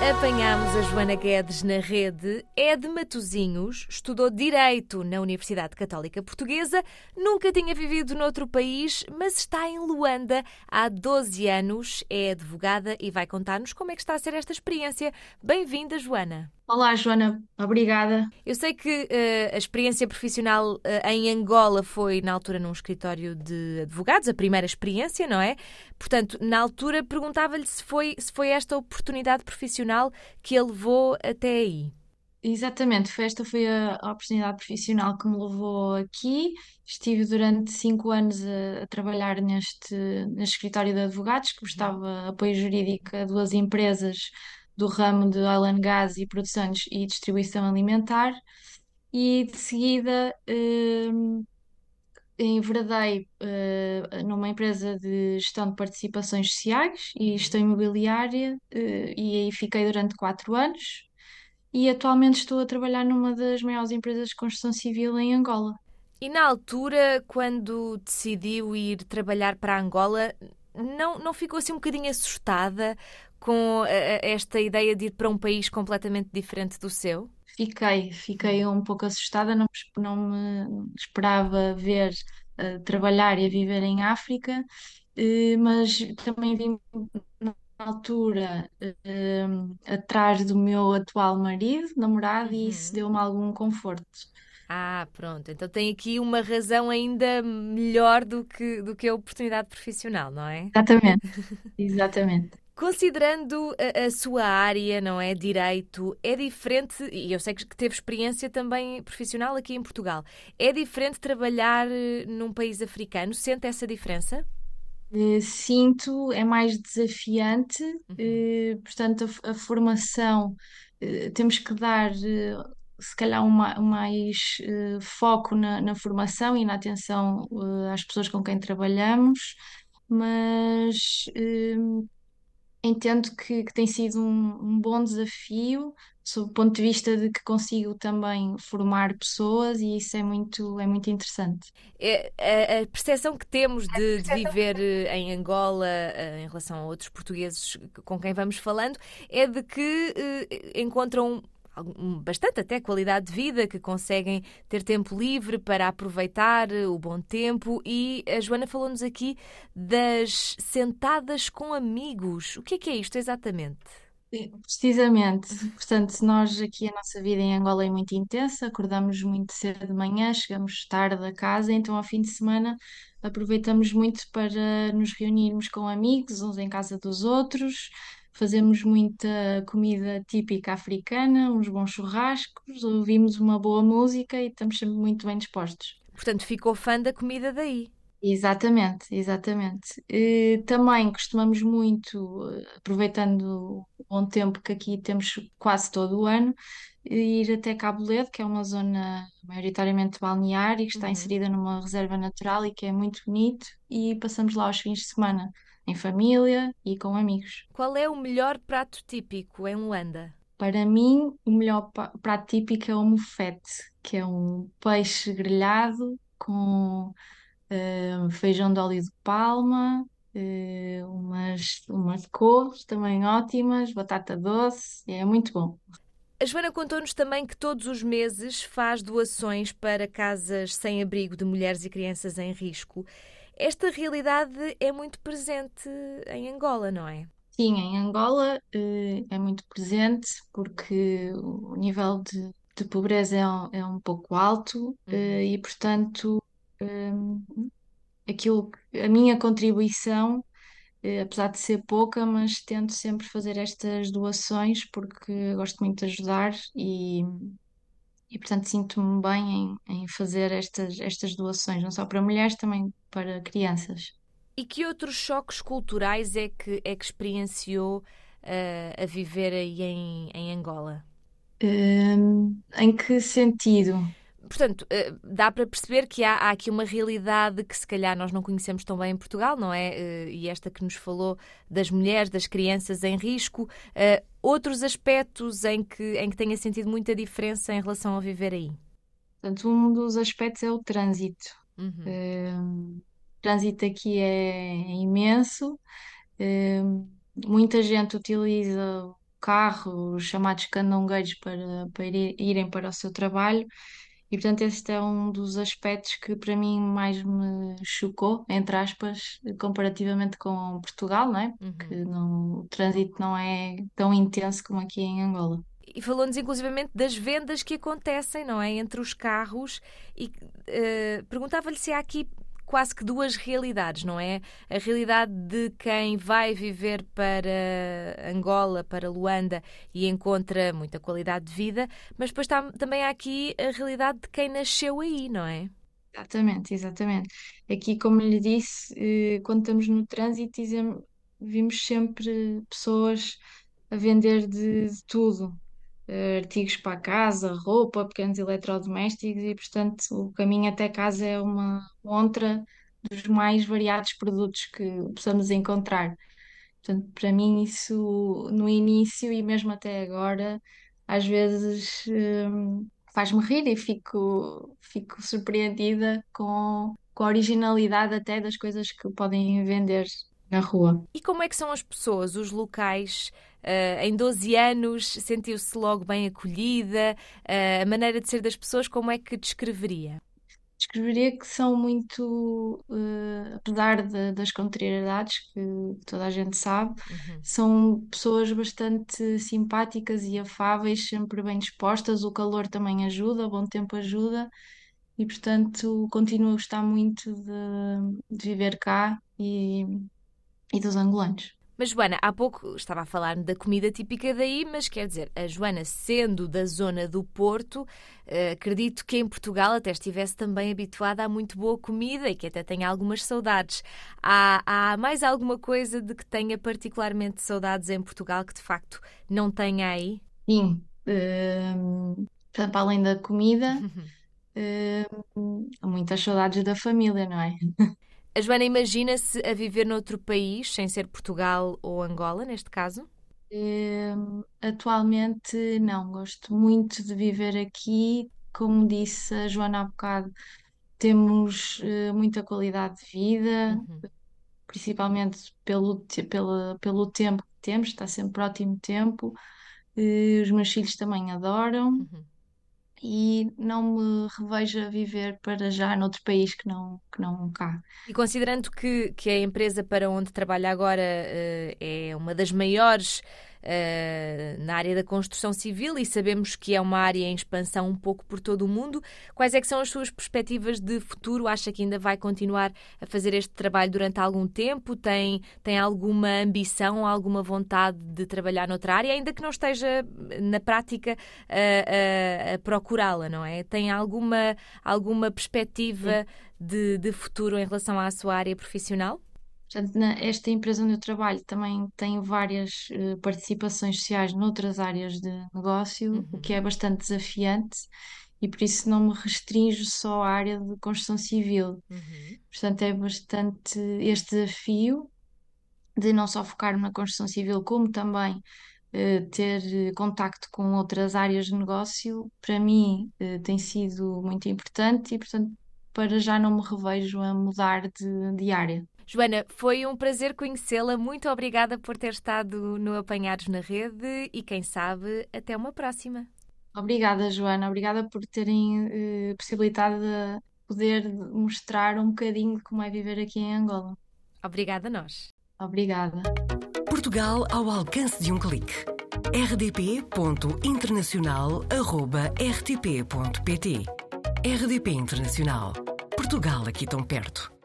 Apanhámos a Joana Guedes na rede, é de Matozinhos, estudou Direito na Universidade Católica Portuguesa, nunca tinha vivido noutro país, mas está em Luanda há 12 anos, é advogada e vai contar-nos como é que está a ser esta experiência. Bem-vinda, Joana. Olá, Joana, obrigada. Eu sei que eh, a experiência profissional eh, em Angola foi, na altura, num escritório de advogados, a primeira experiência, não é? Portanto, na altura, perguntava-lhe se foi, se foi esta oportunidade profissional que a levou até aí. Exatamente, foi esta foi a, a oportunidade profissional que me levou aqui. Estive durante cinco anos a, a trabalhar neste, neste escritório de advogados, que prestava apoio jurídico a duas empresas do ramo de oil and gas e produções e distribuição alimentar. E de seguida hum, enveredei eh, numa empresa de gestão de participações sociais e gestão imobiliária, eh, e aí fiquei durante quatro anos. E atualmente estou a trabalhar numa das maiores empresas de construção civil em Angola. E na altura, quando decidiu ir trabalhar para Angola, não, não ficou assim um bocadinho assustada com esta ideia de ir para um país completamente diferente do seu? Fiquei, fiquei um pouco assustada, não, me- não me esperava ver eh, trabalhar e a viver em África, eh, mas também vim na altura eh, atrás do meu atual marido, namorado, e isso Uhum. deu-me algum conforto. Ah, pronto. Então tem aqui uma razão ainda melhor do que, do que a oportunidade profissional, não é? Exatamente, exatamente. Considerando a, a sua área, não é? Direito, é diferente, e eu sei que teve experiência também profissional aqui em Portugal, é diferente trabalhar eh, num país africano? Sente essa diferença? Eh, Sinto, é mais desafiante, Uhum. eh, portanto, a, a formação, temos que dar, se calhar, um, ma- mais foco na, na formação e na atenção, às pessoas com quem trabalhamos, mas entendo que, que tem sido um, um bom desafio, sob o ponto de vista de que consigo também formar pessoas, e isso é muito, é muito interessante. É, a, a percepção que temos de, de viver eh, em Angola eh, em relação a outros portugueses com quem vamos falando é de que eh, encontram bastante até qualidade de vida, que conseguem ter tempo livre para aproveitar eh, o bom tempo e a Joana falou-nos aqui das sentadas com amigos. O que é que é isto exatamente? Precisamente, portanto, nós aqui a nossa vida em Angola é muito intensa, acordamos muito cedo de manhã, chegamos tarde a casa, então ao fim de semana aproveitamos muito para nos reunirmos com amigos, uns em casa dos outros, fazemos muita comida típica africana, uns bons churrascos, ouvimos uma boa música e estamos sempre muito bem dispostos. Portanto, ficou fã da comida daí. Exatamente, exatamente. Eh, também costumamos muito, eh, aproveitando o bom tempo que aqui temos quase todo o ano, ir até Cabo Ledo, que é uma zona maioritariamente balnear e que está Uhum. inserida numa reserva natural e que é muito bonito, e passamos lá os fins de semana, em família e com amigos. Qual é o melhor prato típico em Luanda? Para mim, o melhor prato típico é o mofete, que é um peixe grelhado com eh, feijão de óleo de palma, eh, umas, umas couves também ótimas, batata doce, é muito bom. A Joana contou-nos também que todos os meses faz doações para casas sem abrigo de mulheres e crianças em risco. Esta realidade é muito presente em Angola, não é? Sim, em Angola, eh, é muito presente porque o nível de, de pobreza é um, é um pouco alto, eh, Uhum. e, portanto, eh, aquilo, a minha contribuição apesar de ser pouca, mas tento sempre fazer estas doações porque gosto muito de ajudar e, e portanto sinto-me bem em, em fazer estas, estas doações, não só para mulheres, também para crianças. E que outros choques culturais é que, é que experienciou eh, a viver aí em, em Angola? Hum, em que sentido? Portanto, eh, dá para perceber que há, há aqui uma realidade que se calhar nós não conhecemos tão bem em Portugal, não é? Eh, E esta que nos falou das mulheres, das crianças em risco. Eh, Outros aspectos em que, em que tenha sentido muita diferença em relação a viver aí? Portanto, um dos aspectos é o trânsito. Uhum. o trânsito aqui é imenso. muita gente utiliza o carro, os chamados candongueiros, para, para ir- irem para o seu trabalho. E, portanto, este é um dos aspectos que para mim mais me chocou, entre aspas, comparativamente com Portugal, não é? Porque Uhum. não, o trânsito não é tão intenso como aqui em Angola. E falou-nos inclusivamente das vendas que acontecem, não é? Entre os carros. E eh, perguntava-lhe se há aqui quase que duas realidades, não é? A realidade de quem vai viver para Angola, para Luanda e encontra muita qualidade de vida, mas depois tam- também há aqui a realidade de quem nasceu aí, não é? Exatamente, exatamente. Aqui, como lhe disse, eh, quando estamos no trânsito, vimos sempre pessoas a vender de, de tudo, artigos para a casa, roupa, pequenos eletrodomésticos, e portanto o caminho até casa é uma montra dos mais variados produtos que possamos encontrar. Portanto, para mim, isso no início e mesmo até agora, às vezes hum, faz-me rir e fico, fico surpreendida com, com a originalidade até das coisas que podem vender na rua. E como é que são as pessoas, os locais? Eh, em 12 anos sentiu-se logo bem acolhida? Eh, a maneira de ser das pessoas, como é que descreveria? Descreveria que são muito, eh, apesar de- das contrariedades que toda a gente sabe, Uhum. são pessoas bastante simpáticas e afáveis, sempre bem dispostas. O calor também ajuda, o bom tempo ajuda, e portanto continuo a gostar muito de, de viver cá e, e dos angolanos. Mas, Joana, há pouco estava a falar da comida típica daí, mas quer dizer, a Joana, sendo da zona do Porto, eh, acredito que em Portugal até estivesse também habituada a muito boa comida e que até tenha algumas saudades. Há, há mais alguma coisa de que tenha particularmente saudades em Portugal que de facto não tenha aí? Sim, hum, para além da comida, hum, há muitas saudades da família, não é? A Joana imagina-se a viver noutro país, sem ser Portugal ou Angola, neste caso? Atualmente não, gosto muito de viver aqui. Como disse a Joana há bocado, temos eh, muita qualidade de vida, Uhum, principalmente pelo, pela, pelo tempo que temos, está sempre ótimo tempo. Eh, os meus filhos também adoram uhum. E não me revejo a viver para já noutro país que não, que não cá. E considerando que, que a empresa para onde trabalha agora eh, é uma das maiores eh, na área da construção civil e sabemos que é uma área em expansão um pouco por todo o mundo, quais é que são as suas perspectivas de futuro? Acha que ainda vai continuar a fazer este trabalho durante algum tempo? Tem, tem alguma ambição, alguma vontade de trabalhar noutra área, ainda que não esteja na prática a, a- a procurá-la, não é? Tem alguma, alguma perspectiva de, de futuro em relação à sua área profissional? Portanto, na- esta empresa onde eu trabalho também tem várias eh, participações sociais noutras áreas de negócio, o que Uhum, é bastante desafiante e por isso não me restringo só à área de construção civil. uhum. Portanto, é bastante este desafio de não só focar na construção civil, como também eh, ter eh, contacto com outras áreas de negócio, para mim eh, tem sido muito importante e, portanto, para já não me revejo a mudar de, de área. Joana, foi um prazer conhecê-la. Muito obrigada por ter estado no Apanhados na Rede e, quem sabe, até uma próxima. Obrigada, Joana. Obrigada por terem eh, possibilitado de poder mostrar um bocadinho de como é viver aqui em Angola. Obrigada a nós. Obrigada. Portugal ao alcance de um clique. rdp.internacional.rtp.pt RDP Internacional. Portugal aqui tão perto.